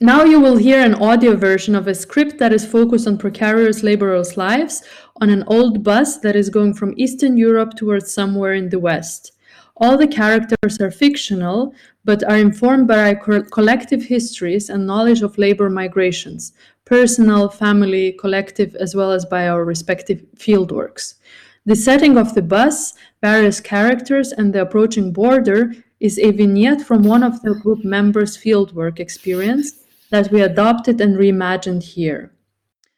Now you will hear an audio version of a script that is focused on precarious laborers' lives on an old bus that is going from Eastern Europe towards somewhere in the West. All the characters are fictional, but are informed by our co- collective histories and knowledge of labor migrations, personal, family, collective, as well as by our respective fieldworks. The setting of the bus, various characters, and the approaching border is a vignette from one of the group members' fieldwork experience that we adopted and reimagined here.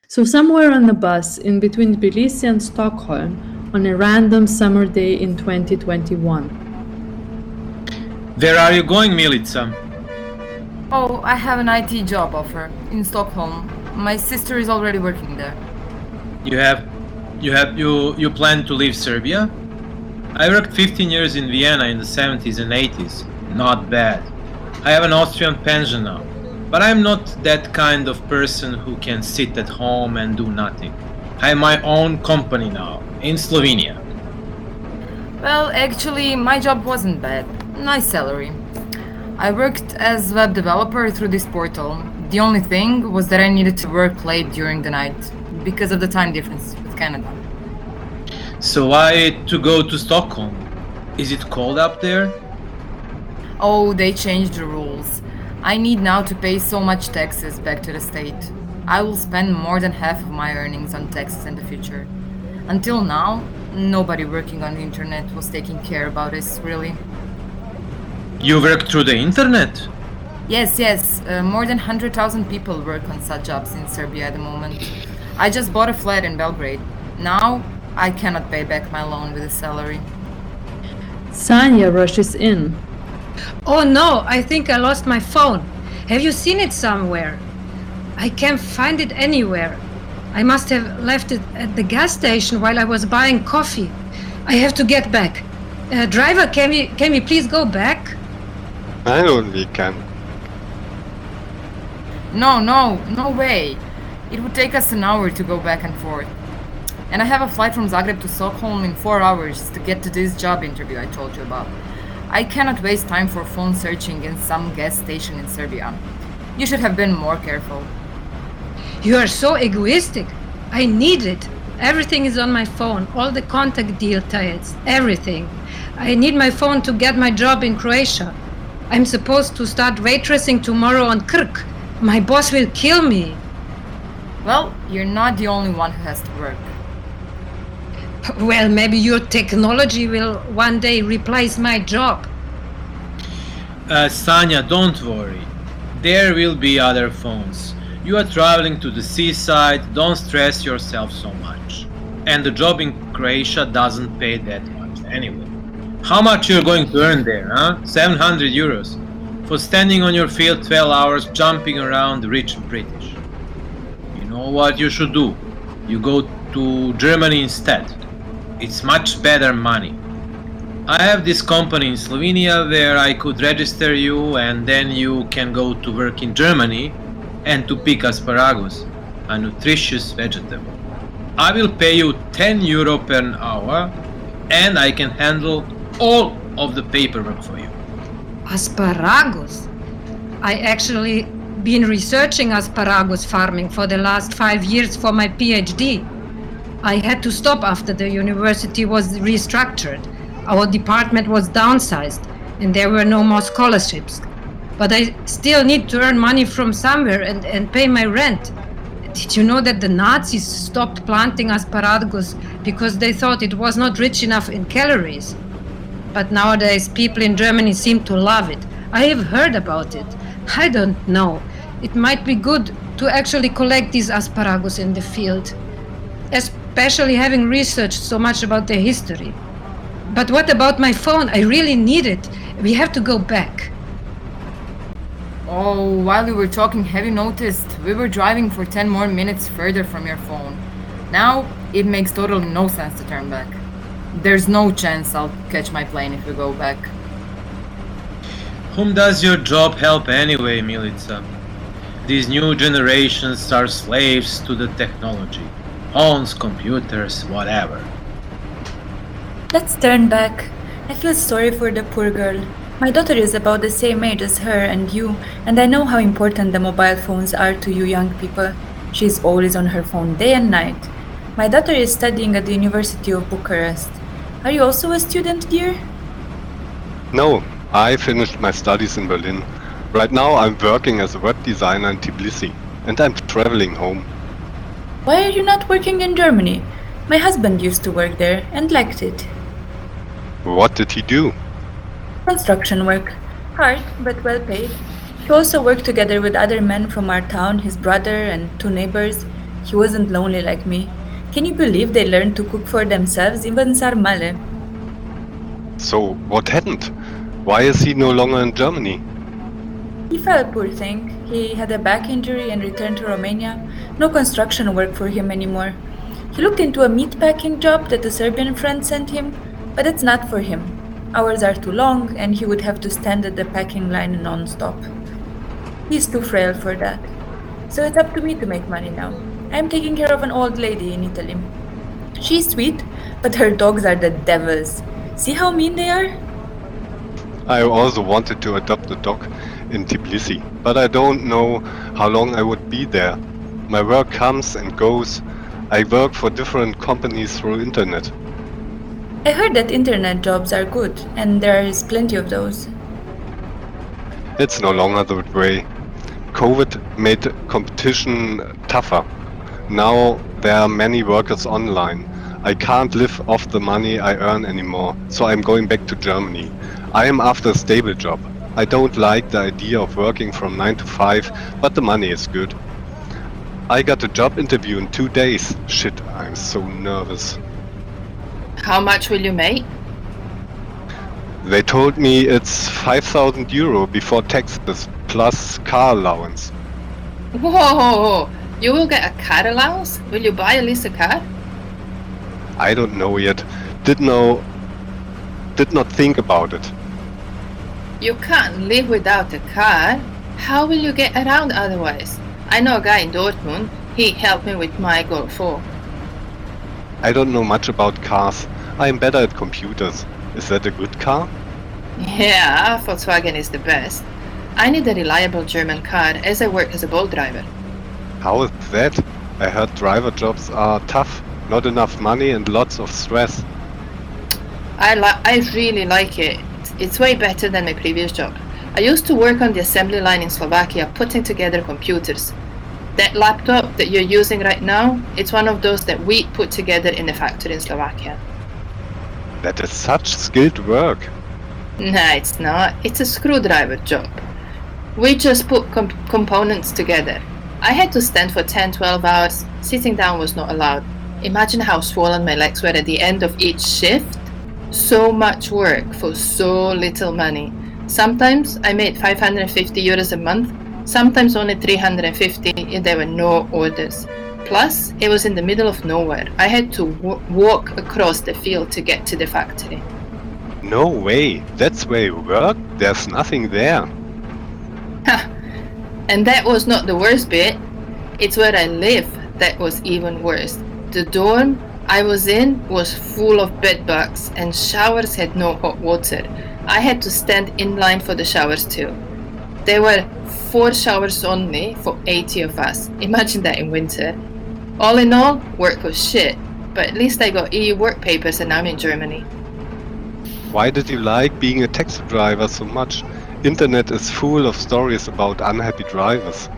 So, somewhere on the bus in between Tbilisi and Stockholm on a random summer day in 2021. Where are you going, Milica? Oh, I have an IT job offer in Stockholm. My sister is already working there. You have, you have, you you plan to leave Serbia? I worked 15 years in Vienna in the 70s and 80s. Not bad. I have an Austrian pension now, but I'm not that kind of person who can sit at home and do nothing. I have my own company now in Slovenia. Well, actually, my job wasn't bad. Nice salary. I worked as web developer through this portal. The only thing was that I needed to work late during the night because of the time difference with Canada. So why to go to Stockholm? Is it cold up there? Oh, they changed the rules. I need now to pay so much taxes back to the state. I will spend more than half of my earnings on taxes in the future. Until now, nobody working on the internet was taking care about this, really. You work through the internet? Yes, yes, uh, more than 100,000 people work on such jobs in Serbia at the moment. I just bought a flat in Belgrade. Now, I cannot pay back my loan with a salary. Sanya rushes in. Oh no, I think I lost my phone. Have you seen it somewhere? I can't find it anywhere. I must have left it at the gas station while I was buying coffee. I have to get back. Uh, driver, can we can we please go back? I only can. No, no, no way. It would take us an hour to go back and forth. And I have a flight from Zagreb to Stockholm in four hours to get to this job interview I told you about. I cannot waste time for phone searching in some gas station in Serbia. You should have been more careful. You are so egoistic. I need it. Everything is on my phone. All the contact details, everything. I need my phone to get my job in Croatia. I'm supposed to start waitressing tomorrow on Krk. My boss will kill me. Well, you're not the only one who has to work. Well, maybe your technology will one day replace my job. Uh, Sanya, don't worry. There will be other phones. You are traveling to the seaside, don't stress yourself so much. And the job in Croatia doesn't pay that much anyway. How much you're going to earn there, huh? 700 euros. For standing on your field 12 hours jumping around rich British. You know what you should do? You go to Germany instead. It's much better money. I have this company in Slovenia where I could register you and then you can go to work in Germany and to pick asparagus, a nutritious vegetable. I will pay you 10 euro per hour and I can handle all of the paperwork for you. Asparagus. I actually been researching asparagus farming for the last five years for my PhD. I had to stop after the university was restructured. Our department was downsized and there were no more scholarships. But I still need to earn money from somewhere and, and pay my rent. Did you know that the Nazis stopped planting asparagus because they thought it was not rich enough in calories? But nowadays, people in Germany seem to love it. I have heard about it. I don't know. It might be good to actually collect these asparagus in the field, especially having researched so much about their history. But what about my phone? I really need it. We have to go back. Oh, while we were talking, have you noticed? We were driving for 10 more minutes further from your phone. Now, it makes totally no sense to turn back. There's no chance I'll catch my plane if we go back. Whom does your job help anyway, Milica? These new generations are slaves to the technology. Phones, computers, whatever. Let's turn back. I feel sorry for the poor girl. My daughter is about the same age as her and you, and I know how important the mobile phones are to you young people. She's always on her phone day and night. My daughter is studying at the University of Bucharest. Are you also a student, dear? No, I finished my studies in Berlin. Right now I'm working as a web designer in Tbilisi and I'm traveling home. Why are you not working in Germany? My husband used to work there and liked it. What did he do? Construction work. Hard, but well paid. He also worked together with other men from our town, his brother and two neighbors. He wasn't lonely like me. Can you believe they learned to cook for themselves, even sarmale? So, what happened? Why is he no longer in Germany? He fell, poor thing. He had a back injury and returned to Romania. No construction work for him anymore. He looked into a meatpacking job that a Serbian friend sent him, but it's not for him. Hours are too long, and he would have to stand at the packing line non stop. He's too frail for that. So it's up to me to make money now. I'm taking care of an old lady in Italy. She's sweet, but her dogs are the devils. See how mean they are? I also wanted to adopt a dog in Tbilisi, but I don't know how long I would be there. My work comes and goes. I work for different companies through internet. I heard that internet jobs are good, and there is plenty of those. It's no longer the way. COVID made competition tougher. Now there are many workers online. I can't live off the money I earn anymore, so I'm going back to Germany. I am after a stable job. I don't like the idea of working from 9 to 5, but the money is good. I got a job interview in two days. Shit, I'm so nervous. How much will you make? They told me it's 5000 euro before taxes plus car allowance. Whoa! You will get a car allowance? Will you buy at least a car? I don't know yet. Did know did not think about it. You can't live without a car. How will you get around otherwise? I know a guy in Dortmund. He helped me with my Golf 4. I don't know much about cars. I am better at computers. Is that a good car? Yeah, Volkswagen is the best. I need a reliable German car as I work as a Bolt driver. How is that? I heard driver jobs are tough, not enough money and lots of stress. I li- I really like it. It's way better than my previous job. I used to work on the assembly line in Slovakia putting together computers. That laptop that you're using right now, it's one of those that we put together in the factory in Slovakia. That is such skilled work. Nah, it's not. It's a screwdriver job. We just put com- components together. I had to stand for 10 12 hours. Sitting down was not allowed. Imagine how swollen my legs were at the end of each shift. So much work for so little money. Sometimes I made 550 euros a month, sometimes only 350 if there were no orders. Plus, it was in the middle of nowhere. I had to w- walk across the field to get to the factory. No way. That's where you work? There's nothing there. And that was not the worst bit. It's where I live that was even worse. The dorm I was in was full of bed bugs and showers had no hot water. I had to stand in line for the showers too. There were four showers only for 80 of us. Imagine that in winter. All in all, work was shit, but at least I got EU work papers and I'm in Germany. Why did you like being a taxi driver so much? Internet is full of stories about unhappy drivers.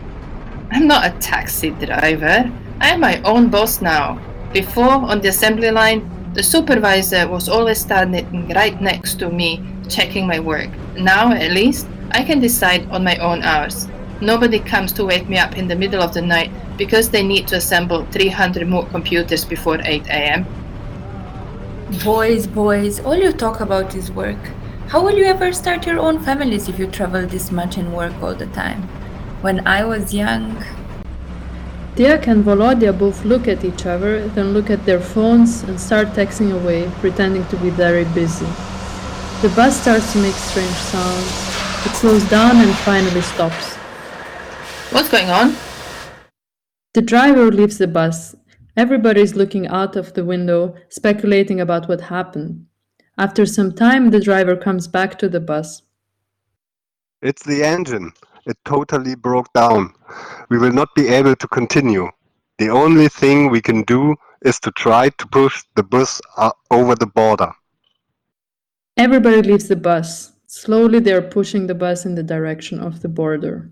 I'm not a taxi driver. I'm my own boss now. Before, on the assembly line, the supervisor was always standing right next to me, checking my work. Now, at least, I can decide on my own hours. Nobody comes to wake me up in the middle of the night because they need to assemble 300 more computers before 8 am. Boys, boys, all you talk about is work. How will you ever start your own families if you travel this much and work all the time? When I was young, Diak and Volodya both look at each other, then look at their phones and start texting away, pretending to be very busy. The bus starts to make strange sounds. It slows down and finally stops. What's going on? The driver leaves the bus. Everybody is looking out of the window, speculating about what happened. After some time, the driver comes back to the bus. It's the engine. It totally broke down. We will not be able to continue. The only thing we can do is to try to push the bus uh, over the border. Everybody leaves the bus. Slowly, they are pushing the bus in the direction of the border.